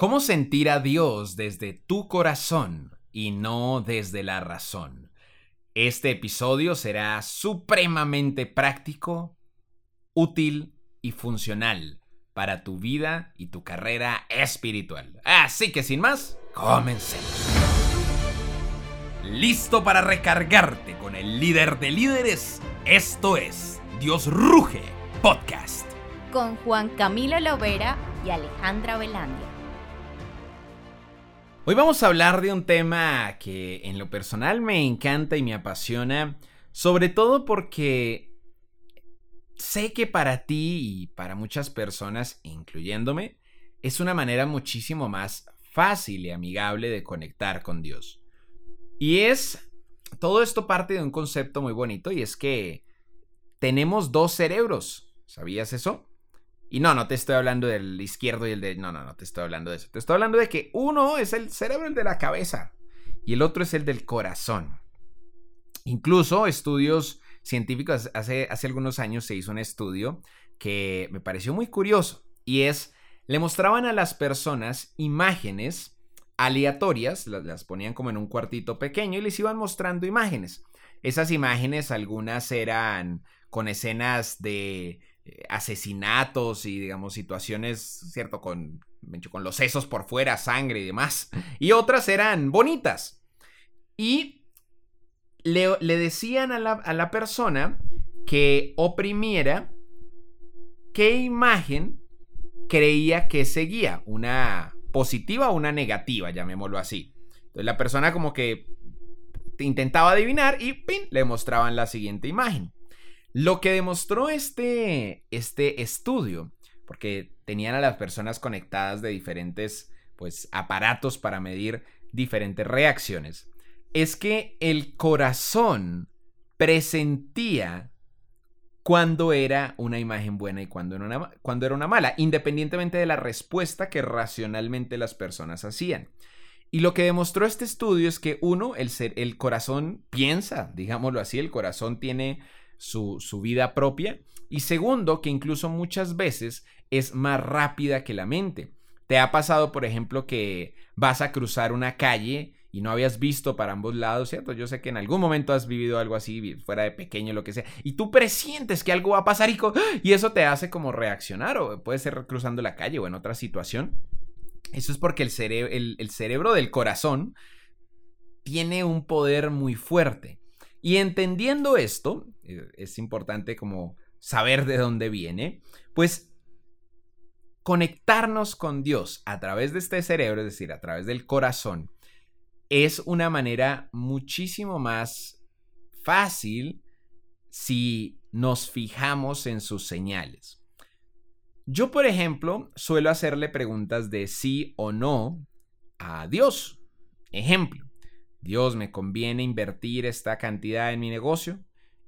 ¿Cómo sentir a Dios desde tu corazón y no desde la razón? Este episodio será supremamente práctico, útil y funcional para tu vida y tu carrera espiritual. Así que sin más, comencemos. ¿Listo para recargarte con el líder de líderes? Esto es Dios Ruge Podcast. Con Juan Camilo Lovera y Alejandra Velandia. Hoy vamos a hablar de un tema que en lo personal me encanta y me apasiona, sobre todo porque sé que para ti y para muchas personas, incluyéndome, es una manera muchísimo más fácil y amigable de conectar con Dios. Y es, todo esto parte de un concepto muy bonito y es que tenemos dos cerebros. ¿Sabías eso? Y no, no te estoy hablando del izquierdo y el de... No, no, no te estoy hablando de eso. Te estoy hablando de que uno es el cerebro, el de la cabeza, y el otro es el del corazón. Incluso estudios científicos, hace, hace algunos años se hizo un estudio que me pareció muy curioso, y es, le mostraban a las personas imágenes aleatorias, las, las ponían como en un cuartito pequeño y les iban mostrando imágenes. Esas imágenes, algunas eran con escenas de asesinatos y, digamos, situaciones, ¿cierto? Con, con los sesos por fuera, sangre y demás. Y otras eran bonitas. Y le, decían a la, a la persona que oprimiera qué imagen creía que seguía, una positiva o una negativa, llamémoslo así. Entonces la persona como que intentaba adivinar y ¡pin! le mostraban la siguiente imagen. Lo que demostró este, este estudio, porque tenían a las personas conectadas de diferentes pues, aparatos para medir diferentes reacciones, es que el corazón presentía cuando era una imagen buena y cuando era una, cuando era una mala, independientemente de la respuesta que racionalmente las personas hacían. Y lo que demostró este estudio es que uno, el, ser, el corazón piensa, digámoslo así, el corazón tiene su, vida propia. Y segundo, que incluso muchas veces es más rápida que la mente. ¿Te ha pasado, por ejemplo, que vas a cruzar una calle y no habías visto para ambos lados, ¿cierto? Yo sé que en algún momento has vivido algo así, fuera de pequeño, lo que sea, y tú presientes que algo va a pasar y, y eso te hace como reaccionar, o puede ser cruzando la calle o en otra situación. Eso es porque el, el cerebro del corazón tiene un poder muy fuerte. Y entendiendo esto, es importante como saber de dónde viene, pues conectarnos con Dios a través de este cerebro, es decir, a través del corazón, es una manera muchísimo más fácil si nos fijamos en sus señales. Yo, por ejemplo, suelo hacerle preguntas de sí o no a Dios. Ejemplo, Dios, me conviene invertir esta cantidad en mi negocio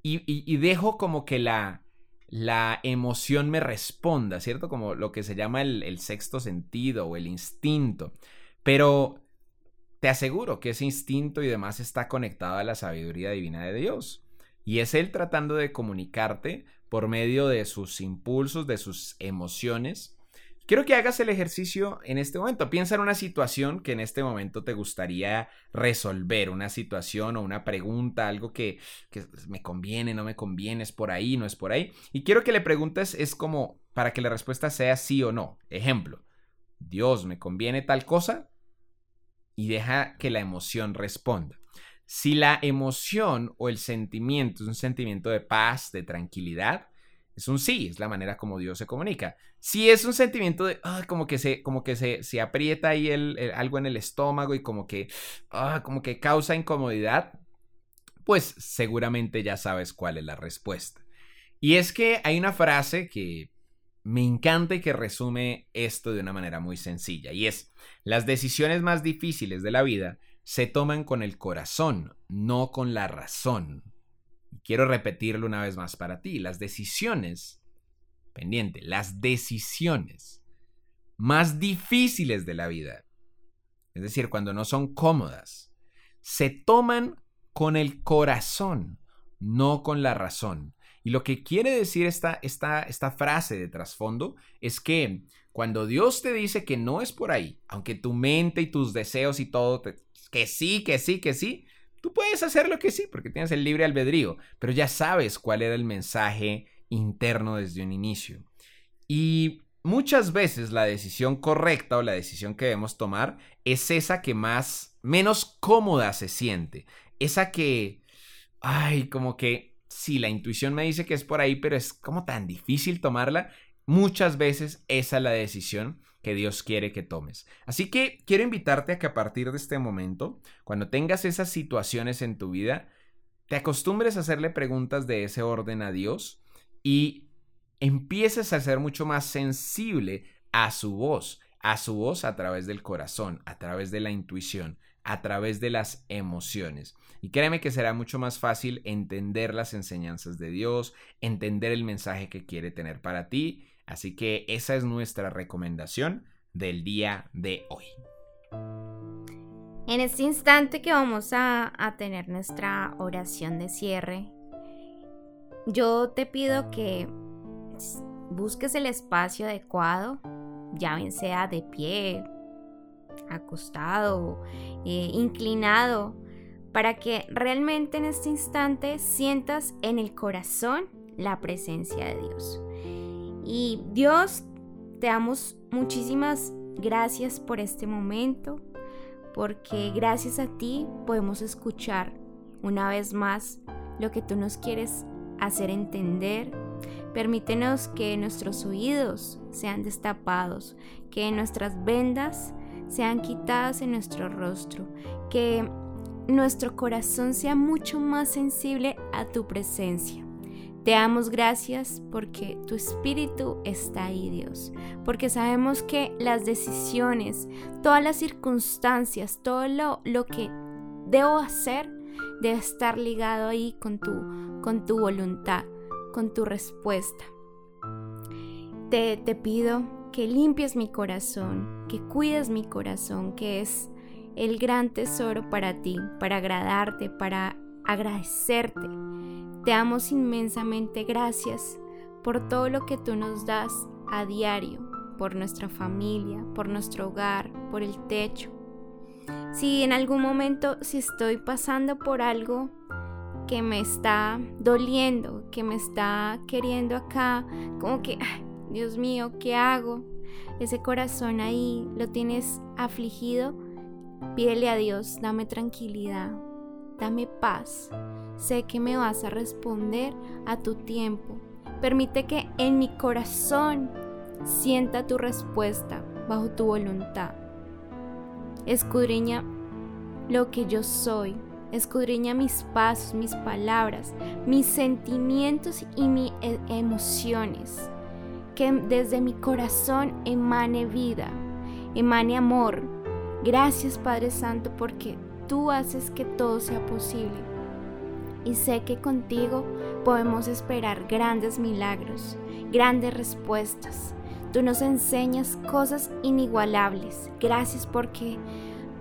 y, dejo como que la, la emoción me responda, ¿cierto? Como lo que se llama el, el sexto sentido o el instinto. Pero te aseguro que ese instinto y demás está conectado a la sabiduría divina de Dios. Y es Él tratando de comunicarte por medio de sus impulsos, de sus emociones, Quiero que hagas el ejercicio en este momento. Piensa en una situación que en este momento te gustaría resolver, una situación o una pregunta, algo que, me conviene, no me conviene, es por ahí, no es por ahí. Y quiero que le preguntes, es como para que la respuesta sea sí o no. Ejemplo, Dios, ¿me conviene tal cosa? Y deja que la emoción responda. Si la emoción o el sentimiento es un sentimiento de paz, de tranquilidad, es un sí, es la manera como Dios se comunica. Si es un sentimiento de, ah, como que se, como que se, se aprieta ahí el, algo en el estómago y como que, ah, como que causa incomodidad, pues seguramente ya sabes cuál es la respuesta. Y es que hay una frase que me encanta y que resume esto de una manera muy sencilla, y es, las decisiones más difíciles de la vida se toman con el corazón, no con la razón quiero repetirlo una vez más para ti, las decisiones, pendiente, las decisiones más difíciles de la vida, es decir, cuando no son cómodas, se toman con el corazón, no con la razón. Y lo que quiere decir esta, esta, esta frase de trasfondo es que Cuando Dios te dice que no es por ahí, aunque tu mente y tus deseos y todo, que sí, que sí, que sí, tú puedes hacer lo que sí, porque tienes el libre albedrío, pero ya sabes cuál era el mensaje interno desde un inicio. Y muchas veces la decisión correcta o la decisión que debemos tomar es esa que más, menos cómoda se siente, esa que, ay, como que, sí, la intuición me dice que es por ahí, pero es como tan difícil tomarla, Muchas veces esa es la decisión que Dios quiere que tomes. Así que quiero invitarte a que a partir de este momento, cuando tengas esas situaciones en tu vida, te acostumbres a hacerle preguntas de ese orden a Dios y empieces a ser mucho más sensible a su voz, a su voz a través del corazón, a través de la intuición, a través de las emociones. Y créeme que será mucho más fácil entender las enseñanzas de Dios, entender el mensaje que quiere tener para ti Así que esa es nuestra recomendación del día de hoy. En este instante que vamos a, tener nuestra oración de cierre, yo te pido que busques el espacio adecuado, ya bien sea de pie, acostado, eh, inclinado, para que realmente en este instante sientas en el corazón la presencia de Dios. Y Dios, te damos muchísimas gracias por este momento, porque gracias a ti podemos escuchar una vez más lo que tú nos quieres hacer entender. Permítenos que nuestros oídos sean destapados, que nuestras vendas sean quitadas en nuestro rostro, que nuestro corazón sea mucho más sensible a tu presencia. Te damos gracias porque tu espíritu está ahí, Dios, porque sabemos que las decisiones, todas las circunstancias, todo lo, lo que debo hacer debe estar ligado ahí con tu, con tu voluntad, con tu respuesta. Te, te pido que limpies mi corazón, que cuides mi corazón, que es el gran tesoro para ti, para agradarte, para agradecerte te damos inmensamente gracias por todo lo que tú nos das a diario, por nuestra familia, por nuestro hogar, por el techo. Si en algún momento, si estoy pasando por algo que me está doliendo, que me está queriendo acá, como que, Dios mío, ¿qué hago? Ese corazón ahí lo tienes afligido, pídele a Dios, dame tranquilidad, dame paz, Sé que me vas a responder a tu tiempo. Permite que en mi corazón sienta tu respuesta bajo tu voluntad. Escudriña lo que yo soy. Escudriña mis pasos, mis palabras, mis sentimientos y mis e-, emociones. Que desde mi corazón emane vida, emane amor. Gracias Padre Santo porque tú haces que todo sea posible y sé que contigo podemos esperar grandes milagros, grandes respuestas. Tú nos enseñas cosas inigualables. Gracias porque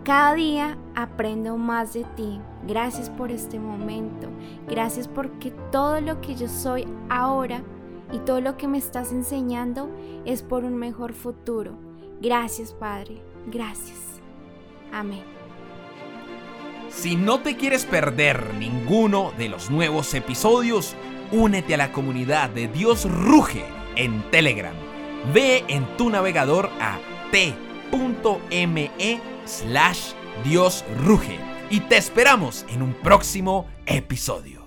cada día aprendo más de ti. Gracias por este momento. Gracias porque todo lo que yo soy ahora y todo lo que me estás enseñando es por un mejor futuro. Gracias Padre. Gracias. Amén. Si no te quieres perder ninguno de los nuevos episodios, únete a la comunidad de Dios Ruge en Telegram. Ve en tu navegador a t.me slash Dios Ruge y te esperamos en un próximo episodio.